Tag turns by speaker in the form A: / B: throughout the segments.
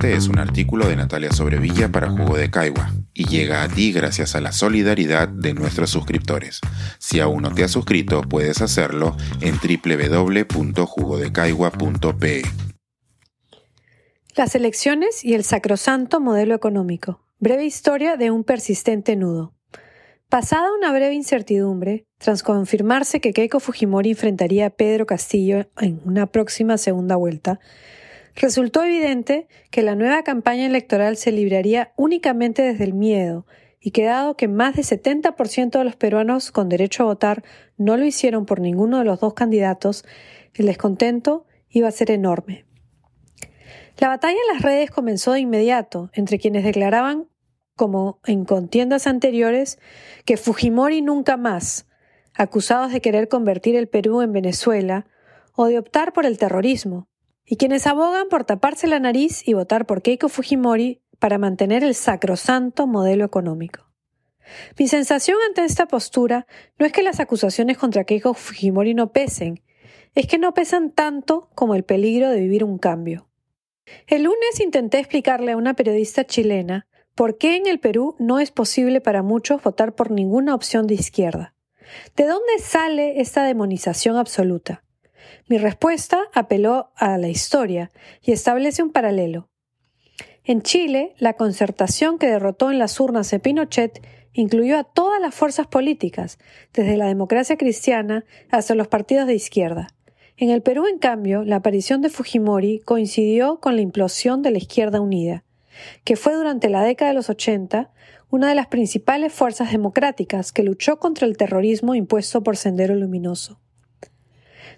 A: Este es un artículo de Natalia Sobrevilla para Jugo de Caigua y llega a ti gracias a la solidaridad de nuestros suscriptores. Si aún no te has suscrito, puedes hacerlo en www.jugodecaigua.pe.
B: Las elecciones y el sacrosanto modelo económico. Breve historia de un persistente nudo. Pasada una breve incertidumbre, tras confirmarse que Keiko Fujimori enfrentaría a Pedro Castillo en una próxima segunda vuelta, resultó evidente que la nueva campaña electoral se libraría únicamente desde el miedo, y que dado que más del 70% de los peruanos con derecho a votar no lo hicieron por ninguno de los dos candidatos, el descontento iba a ser enorme. La batalla en las redes comenzó de inmediato entre quienes declaraban como en contiendas anteriores, que Fujimori nunca más, acusados de querer convertir el Perú en Venezuela o de optar por el terrorismo, y quienes abogan por taparse la nariz y votar por Keiko Fujimori para mantener el sacrosanto modelo económico. Mi sensación ante esta postura no es que las acusaciones contra Keiko Fujimori no pesen, es que no pesan tanto como el peligro de vivir un cambio. El lunes intenté explicarle a una periodista chilena ¿Por qué en el Perú no es posible para muchos votar por ninguna opción de izquierda? ¿De dónde sale esta demonización absoluta? Mi respuesta apeló a la historia y establece un paralelo. En Chile, la concertación que derrotó en las urnas a Pinochet incluyó a todas las fuerzas políticas, desde la democracia cristiana hasta los partidos de izquierda. En el Perú, en cambio, la aparición de Fujimori coincidió con la implosión de la izquierda unida que fue durante la década de los 80 una de las principales fuerzas democráticas que luchó contra el terrorismo impuesto por Sendero Luminoso.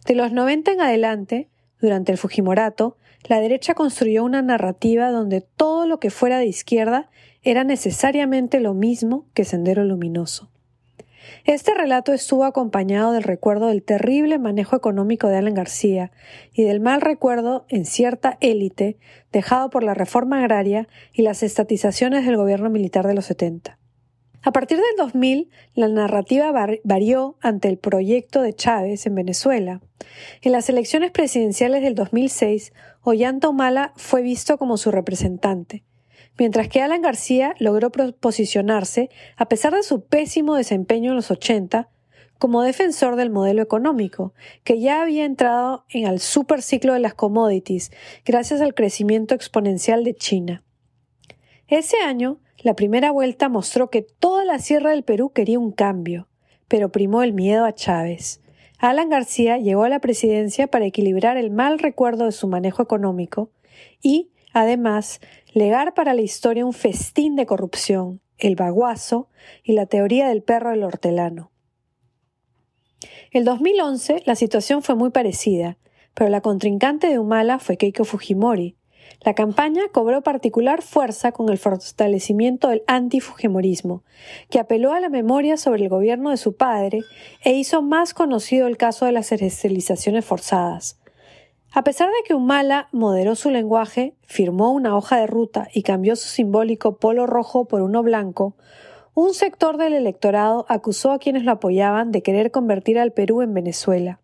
B: De los 90 en adelante, durante el Fujimorato, la derecha construyó una narrativa donde todo lo que fuera de izquierda era necesariamente lo mismo que Sendero Luminoso. Este relato estuvo acompañado del recuerdo del terrible manejo económico de Alan García y del mal recuerdo en cierta élite dejado por la reforma agraria y las estatizaciones del gobierno militar de los 70. A partir del 2000, la narrativa varió ante el proyecto de Chávez en Venezuela. En las elecciones presidenciales del 2006, Ollanta Humala fue visto como su representante, mientras que Alan García logró posicionarse, a pesar de su pésimo desempeño en los 80, como defensor del modelo económico, que ya había entrado en el superciclo de las commodities gracias al crecimiento exponencial de China. Ese año, la primera vuelta mostró que toda la sierra del Perú quería un cambio, pero primó el miedo a Chávez. Alan García llegó a la presidencia para equilibrar el mal recuerdo de su manejo económico y, Además, legar para la historia un festín de corrupción, el baguazo y la teoría del perro del hortelano. El 2011 la situación fue muy parecida, pero la contrincante de Humala fue Keiko Fujimori. La campaña cobró particular fuerza con el fortalecimiento del antifujimorismo, que apeló a la memoria sobre el gobierno de su padre e hizo más conocido el caso de las esterilizaciones forzadas. A pesar de que Humala moderó su lenguaje, firmó una hoja de ruta y cambió su simbólico polo rojo por uno blanco, un sector del electorado acusó a quienes lo apoyaban de querer convertir al Perú en Venezuela.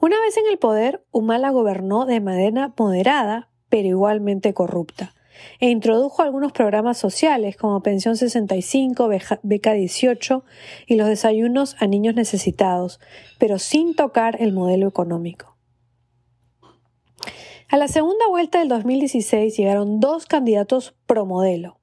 B: Una vez en el poder, Humala gobernó de manera moderada, pero igualmente corrupta e introdujo algunos programas sociales como Pensión 65, Beca 18 y los desayunos a niños necesitados, pero sin tocar el modelo económico. A la segunda vuelta del 2016 llegaron dos candidatos pro modelo.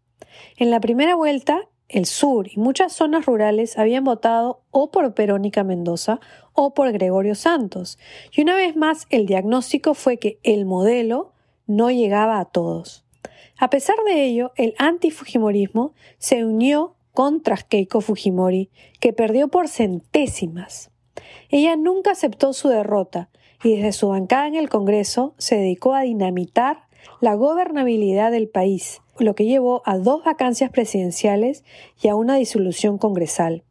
B: En la primera vuelta, el sur y muchas zonas rurales habían votado o por Perónica Mendoza o por Gregorio Santos, y una vez más el diagnóstico fue que el modelo no llegaba a todos. A pesar de ello, el antifujimorismo se unió contra Keiko Fujimori, que perdió por centésimas. Ella nunca aceptó su derrota y desde su bancada en el Congreso se dedicó a dinamitar la gobernabilidad del país, lo que llevó a dos vacancias presidenciales y a una disolución congresal.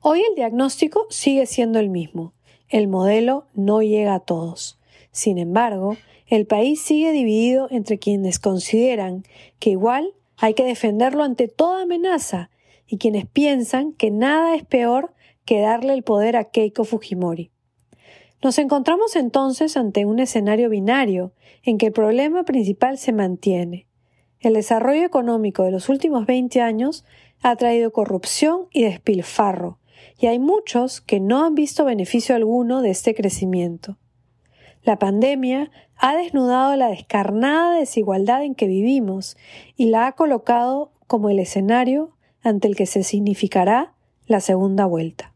B: Hoy el diagnóstico sigue siendo el mismo. El modelo no llega a todos. Sin embargo, el país sigue dividido entre quienes consideran que igual hay que defenderlo ante toda amenaza y quienes piensan que nada es peor que darle el poder a Keiko Fujimori. Nos encontramos entonces ante un escenario binario, en que el problema principal se mantiene. El desarrollo económico de los últimos 20 años ha traído corrupción y despilfarro, y hay muchos que no han visto beneficio alguno de este crecimiento. La pandemia ha desnudado la descarnada desigualdad en que vivimos y la ha colocado como el escenario ante el que se significará la segunda vuelta.